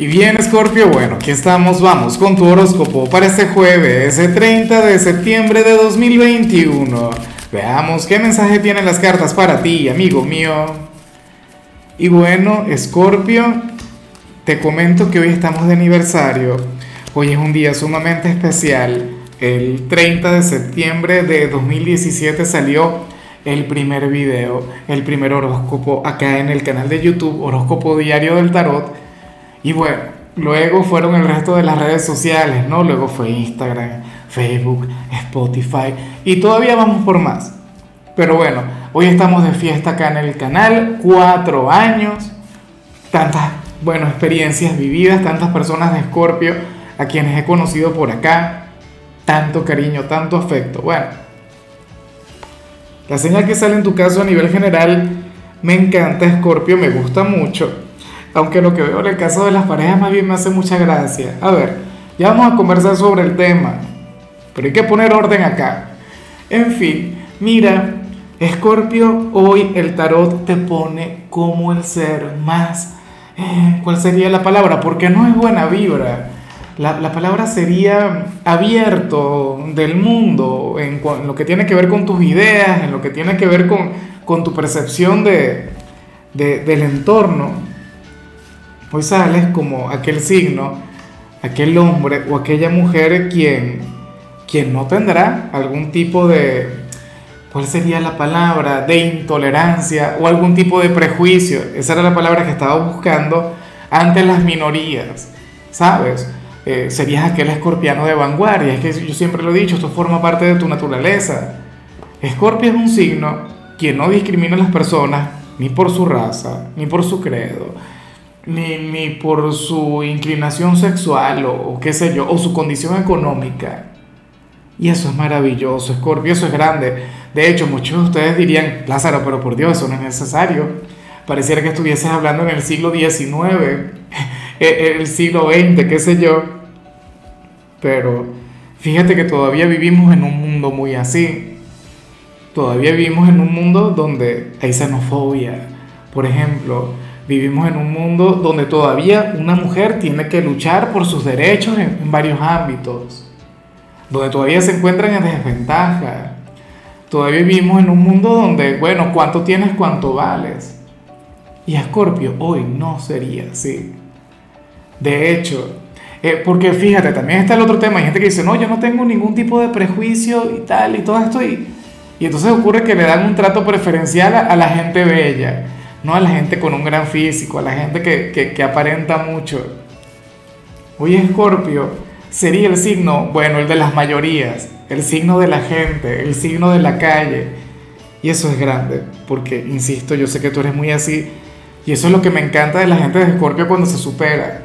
Y bien, Scorpio, bueno, aquí estamos, vamos con tu horóscopo para este jueves, el 30 de septiembre de 2021. Veamos qué mensaje tienen las cartas para ti, amigo mío. Y bueno, Scorpio, te comento que hoy estamos de aniversario. Hoy es un día sumamente especial. El 30 de septiembre de 2017 salió el primer video, el primer horóscopo acá en el canal de YouTube, Horóscopo Diario del Tarot y bueno, luego fueron el resto de las redes sociales, ¿no? Luego fue Instagram, Facebook, Spotify y todavía vamos por más. Pero bueno, hoy estamos de fiesta acá en el canal, cuatro años, tantas, bueno, experiencias vividas, tantas personas de Escorpio a quienes he conocido por acá, tanto cariño, tanto afecto. Bueno, la señal que sale en tu caso a nivel general me encanta, Escorpio, me gusta mucho aunque lo que veo en el caso de las parejas más bien me hace mucha gracia. A ver, ya vamos a conversar sobre el tema, pero hay que poner orden acá. En fin, mira, Escorpio, hoy el tarot te pone como el ser más... Eh, ¿Cuál sería la palabra? Porque no es buena vibra. La, la palabra sería abierto del mundo, en, lo que tiene que ver con tus ideas, en lo que tiene que ver con, con tu percepción de, de, del entorno. Hoy sales como aquel signo, aquel hombre o aquella mujer quien, quien no tendrá algún tipo de, ¿cuál sería la palabra? De intolerancia o algún tipo de prejuicio. Esa era la palabra que estaba buscando ante las minorías, ¿sabes? Eh, serías aquel escorpiano de vanguardia. Es que yo siempre lo he dicho, esto forma parte de tu naturaleza. Escorpio es un signo quien no discrimina a las personas ni por su raza, ni por su credo, ni, por su inclinación sexual o, qué sé yo, o su condición económica. Y eso es maravilloso, Scorpio, eso es grande. De hecho, muchos de ustedes dirían, Lázaro, pero por Dios, eso no es necesario. Pareciera que estuvieses hablando en el siglo XIX, el siglo XX, qué sé yo. Pero fíjate que todavía vivimos en un mundo muy así. Todavía vivimos en un mundo donde hay xenofobia. Por ejemplo, Vivimos en un mundo donde todavía una mujer tiene que luchar por sus derechos en, varios ámbitos, donde todavía se encuentran en desventaja. Todavía vivimos en un mundo donde, bueno, cuánto tienes, cuánto vales. Y Escorpio hoy no sería así. De hecho, eh, porque fíjate, también está el otro tema. Hay gente que dice, no, yo no tengo ningún tipo de prejuicio y tal, y todo esto. Y, y entonces ocurre que le dan un trato preferencial a la gente bella no a la gente con un gran físico, a la gente que, aparenta mucho. Hoy Escorpio sería el signo, bueno, el de las mayorías, el signo de la gente, el signo de la calle. Y eso es grande, porque, insisto, yo sé que tú eres muy así, y eso es lo que me encanta de la gente de Escorpio cuando se supera.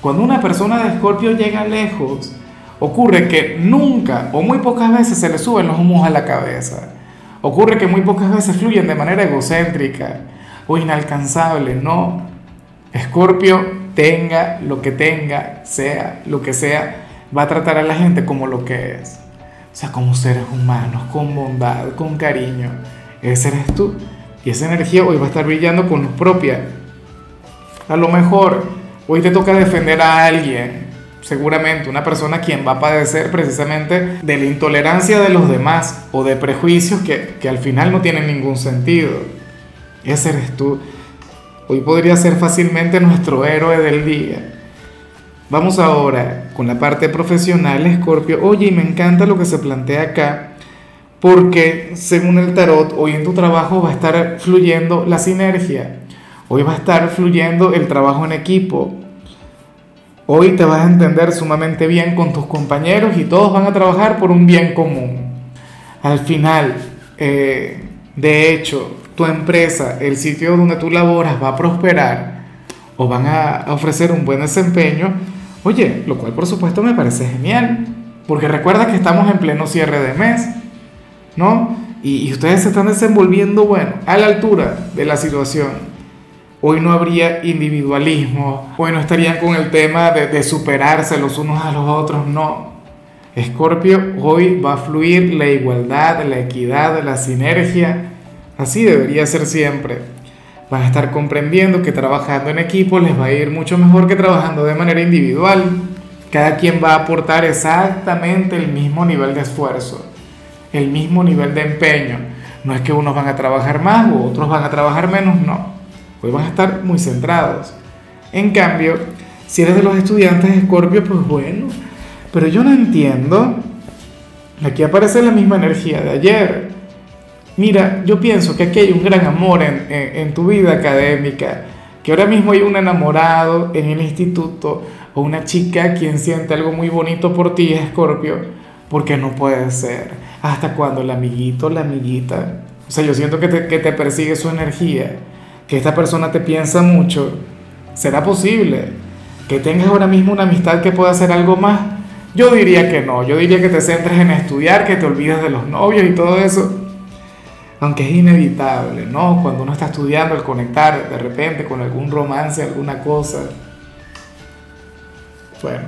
Cuando una persona de Escorpio llega lejos, ocurre que nunca o muy pocas veces se le suben los humos a la cabeza. Ocurre que muy pocas veces fluyen de manera egocéntrica o inalcanzable, no. Escorpio, tenga lo que tenga, sea lo que sea, va a tratar a la gente como lo que es. O sea, como seres humanos, con bondad, con cariño. Ese eres tú. Y esa energía hoy va a estar brillando con luz propia. A lo mejor hoy te toca defender a alguien, seguramente una persona quien va a padecer precisamente de la intolerancia de los demás o de prejuicios que, que al final no tienen ningún sentido. Ese eres tú. Hoy podría ser fácilmente nuestro héroe del día. Vamos ahora con la parte profesional, Escorpio. Oye, y me encanta lo que se plantea acá, porque según el tarot, hoy en tu trabajo va a estar fluyendo la sinergia. Hoy va a estar fluyendo el trabajo en equipo. Hoy te vas a entender sumamente bien con tus compañeros y todos van a trabajar por un bien común. Al final, eh, de hecho, tu empresa, el sitio donde tú laboras va a prosperar o van a ofrecer un buen desempeño, oye, lo cual por supuesto me parece genial, porque recuerda que estamos en pleno cierre de mes, ¿no? Y, ustedes se están desenvolviendo, bueno, a la altura de la situación. Hoy no habría individualismo, hoy no estarían con el tema de, de superarse los unos a los otros, no. Escorpio, hoy va a fluir la igualdad, la equidad, la sinergia, Así debería ser siempre. van a estar comprendiendo que trabajando en equipo les va a ir mucho mejor que trabajando de manera individual. Cada quien va a aportar exactamente el mismo nivel de esfuerzo, el mismo nivel de empeño. No es que unos van a trabajar más o otros van a trabajar menos, no. Hoy van a estar muy centrados. En cambio, si eres de los estudiantes de Escorpio, pues bueno, pero yo no entiendo. Aquí aparece la misma energía de ayer. Mira, yo pienso que aquí hay un gran amor en, tu vida académica, que ahora mismo hay un enamorado en el instituto o una chica quien siente algo muy bonito por ti, Escorpio, porque no puede ser. ¿Hasta cuando el amiguito, la amiguita? O sea, yo siento que te, que te persigue su energía, que esta persona te piensa mucho. ¿Será posible que tengas ahora mismo una amistad que pueda hacer algo más? Yo diría que no, yo diría que te centres en estudiar, que te olvides de los novios y todo eso aunque es inevitable, ¿no? Cuando uno está estudiando, el conectar de repente con algún romance, alguna cosa. Bueno,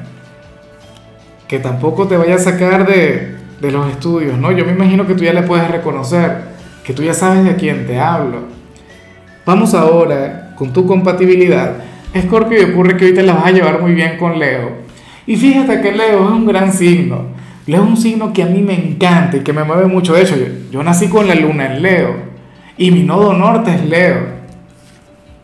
que tampoco te vaya a sacar de, de los estudios, ¿no? Yo me imagino que tú ya le puedes reconocer, que tú ya sabes de quién te hablo. Vamos ahora con tu compatibilidad. Escorpio, ocurre que hoy te la vas a llevar muy bien con Leo. Y fíjate que Leo es un gran signo. Leo es un signo que a mí me encanta y que me mueve mucho. De hecho, yo, nací con la luna en Leo y mi nodo norte es Leo.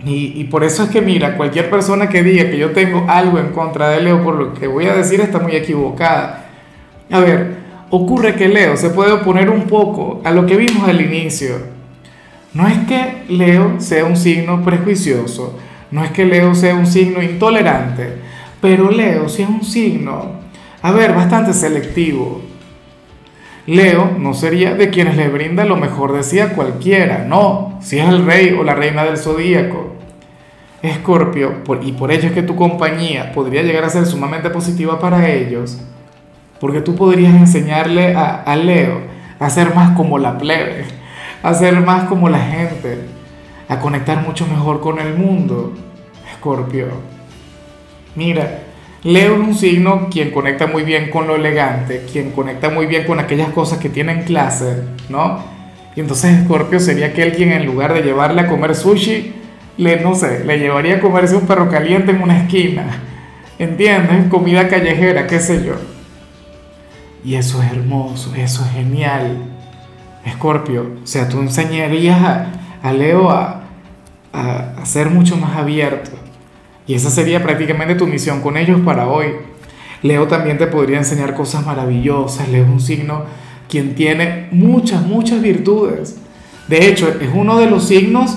Y, y, por eso es que, mira, cualquier persona que diga que yo tengo algo en contra de Leo por lo que voy a decir está muy equivocada. A ver, ocurre que Leo se puede oponer un poco a lo que vimos al inicio. No es que Leo sea un signo prejuicioso, no es que Leo sea un signo intolerante, pero Leo sí es un signo a ver, bastante selectivo. Leo no sería de quienes le brinda lo mejor de sí a cualquiera, no, si es el rey o la reina del zodíaco. Escorpio, y por ello es que tu compañía podría llegar a ser sumamente positiva para ellos, porque tú podrías enseñarle a, a Leo a ser más como la plebe, a ser más como la gente, a conectar mucho mejor con el mundo. Escorpio, mira, Leo es un signo quien conecta muy bien con lo elegante, quien conecta muy bien con aquellas cosas que tienen clase, ¿no? Y entonces Scorpio sería aquel quien en lugar de llevarle a comer sushi, le, no sé, le llevaría a comerse un perro caliente en una esquina. ¿Entiendes? Comida callejera, qué sé yo. Y eso es hermoso, eso es genial. Escorpio, o sea, tú enseñarías a, Leo a, a ser mucho más abierto y esa sería prácticamente tu misión con ellos para hoy. Leo también te podría enseñar cosas maravillosas. Leo es un signo quien tiene muchas, muchas virtudes. De hecho, es uno de los signos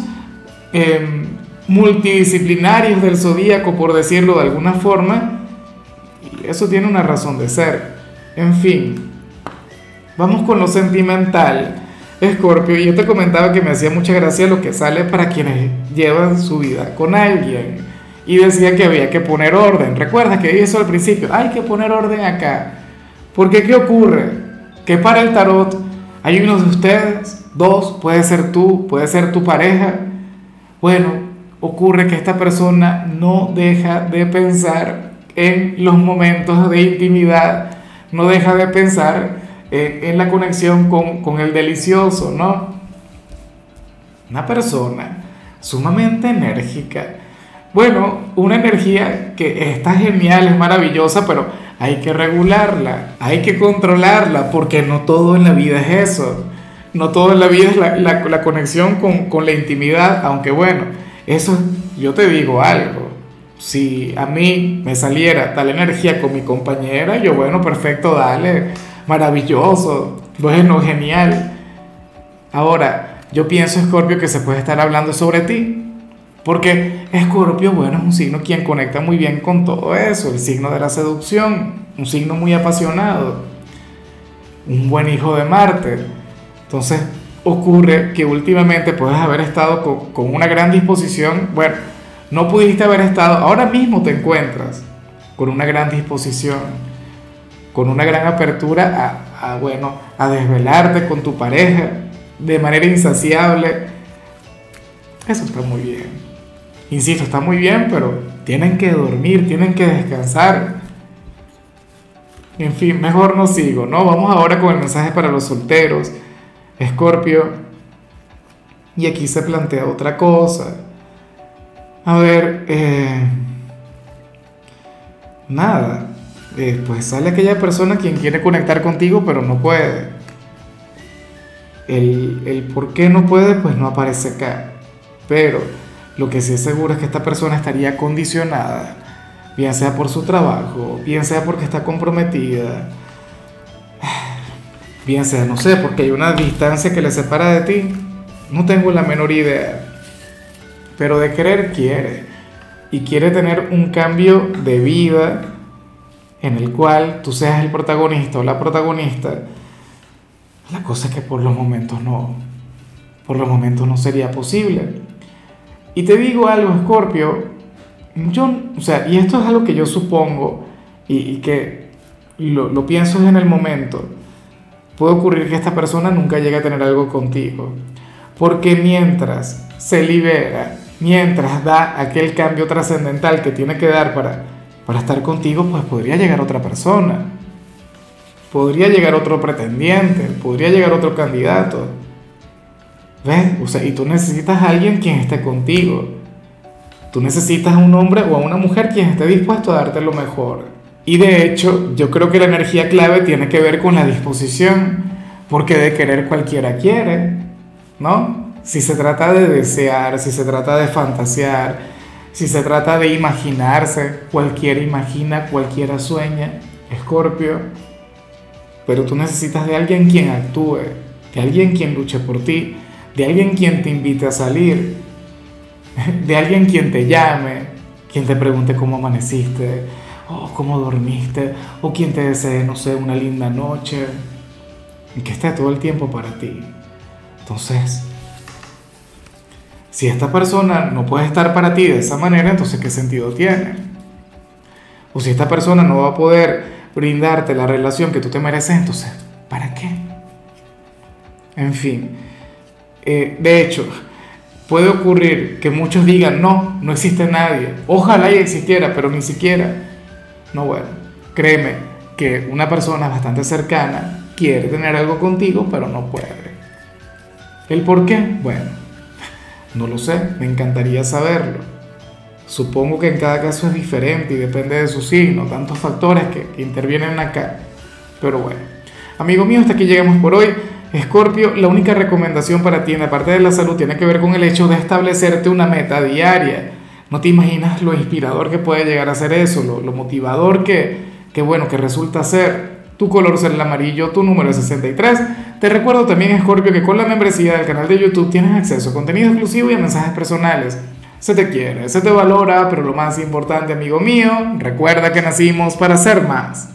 em, multidisciplinarios del zodíaco, por decirlo de alguna forma. Y eso tiene una razón de ser. En fin, vamos con lo sentimental. Escorpio, yo te comentaba que me hacía mucha gracia lo que sale para quienes llevan su vida con alguien y decía que había que poner orden. Recuerda que dije eso al principio, hay que poner orden acá. Porque ¿qué ocurre? Que para el tarot hay uno de ustedes, dos, puede ser tú, puede ser tu pareja. Bueno, ocurre que esta persona no deja de pensar en los momentos de intimidad, no deja de pensar en, la conexión con, con el delicioso, ¿no? Una persona sumamente enérgica, bueno, una energía que está genial, es maravillosa, pero hay que regularla, hay que controlarla, porque no todo en la vida es eso. No todo en la vida es la, conexión con, con la intimidad, aunque bueno, eso yo te digo algo. Si a mí me saliera tal energía con mi compañera, yo bueno, perfecto, dale, maravilloso, bueno, genial. Ahora, yo pienso, Scorpio, que se puede estar hablando sobre ti, porque Escorpio, bueno, es un signo quien conecta muy bien con todo eso, el signo de la seducción, un signo muy apasionado, un buen hijo de Marte. Entonces, ocurre que últimamente puedes haber estado con, una gran disposición, bueno, no pudiste haber estado, ahora mismo te encuentras con una gran disposición, con una gran apertura a, bueno, a desvelarte con tu pareja de manera insaciable. Eso está muy bien. Insisto, está muy bien, pero tienen que dormir, tienen que descansar. En fin, mejor no sigo, ¿no? Vamos ahora con el mensaje para los solteros. Escorpio. Y aquí se plantea otra cosa. A ver, eh, nada, eh, pues sale aquella persona quien quiere conectar contigo pero no puede. El, el por qué no puede pues no aparece acá. Pero lo que sí es seguro es que esta persona estaría condicionada, bien sea por su trabajo, bien sea porque está comprometida, bien sea, no sé, porque hay una distancia que le separa de ti. No tengo la menor idea. Pero de querer quiere. Y quiere tener un cambio de vida en el cual tú seas el protagonista o la protagonista. La cosa es que por los momentos no. Por los momentos no sería posible. Y te digo algo, Scorpio, yo, o sea, y esto es algo que yo supongo y, que lo, lo pienso en el momento, puede ocurrir que esta persona nunca llegue a tener algo contigo. Porque mientras se libera, mientras da aquel cambio trascendental que tiene que dar para, para estar contigo, pues podría llegar otra persona. Podría llegar otro pretendiente, podría llegar otro candidato. ¿Ves? O sea, y tú necesitas a alguien quien esté contigo. Tú necesitas a un hombre o a una mujer quien esté dispuesto a darte lo mejor. Y de hecho, yo creo que la energía clave tiene que ver con la disposición, porque de querer cualquiera quiere, ¿no? Si se trata de desear, si se trata de fantasear, si se trata de imaginarse, cualquiera imagina, cualquiera sueña, Escorpio. Pero tú necesitas de alguien quien actúe, de alguien quien luche por ti, de alguien quien te invite a salir, de alguien quien te llame, quien te pregunte cómo amaneciste, o cómo dormiste, o quien te desee, no sé, una linda noche, y que esté todo el tiempo para ti. Entonces, si esta persona no puede estar para ti de esa manera, entonces ¿qué sentido tiene? O si esta persona no va a poder brindarte la relación que tú te mereces, entonces, ¿para qué? En fin, eh, de hecho, puede ocurrir que muchos digan, no, no existe nadie. Ojalá y existiera, pero ni siquiera. No, bueno, créeme que una persona bastante cercana quiere tener algo contigo, pero no puede. ¿El por qué? Bueno, no lo sé, me encantaría saberlo. Supongo que en cada caso es diferente y depende de su signo, tantos factores que, intervienen acá. Pero bueno, amigo mío, hasta aquí llegamos por hoy. Escorpio, la única recomendación para ti en la parte de la salud tiene que ver con el hecho de establecerte una meta diaria. No te imaginas lo inspirador que puede llegar a ser eso, lo, motivador que, que, bueno, que resulta ser. Tu color será el amarillo, tu número es 63. Te recuerdo también, Escorpio, que con la membresía del canal de YouTube tienes acceso a contenido exclusivo y a mensajes personales. Se te quiere, se te valora, pero lo más importante, amigo mío, recuerda que nacimos para ser más.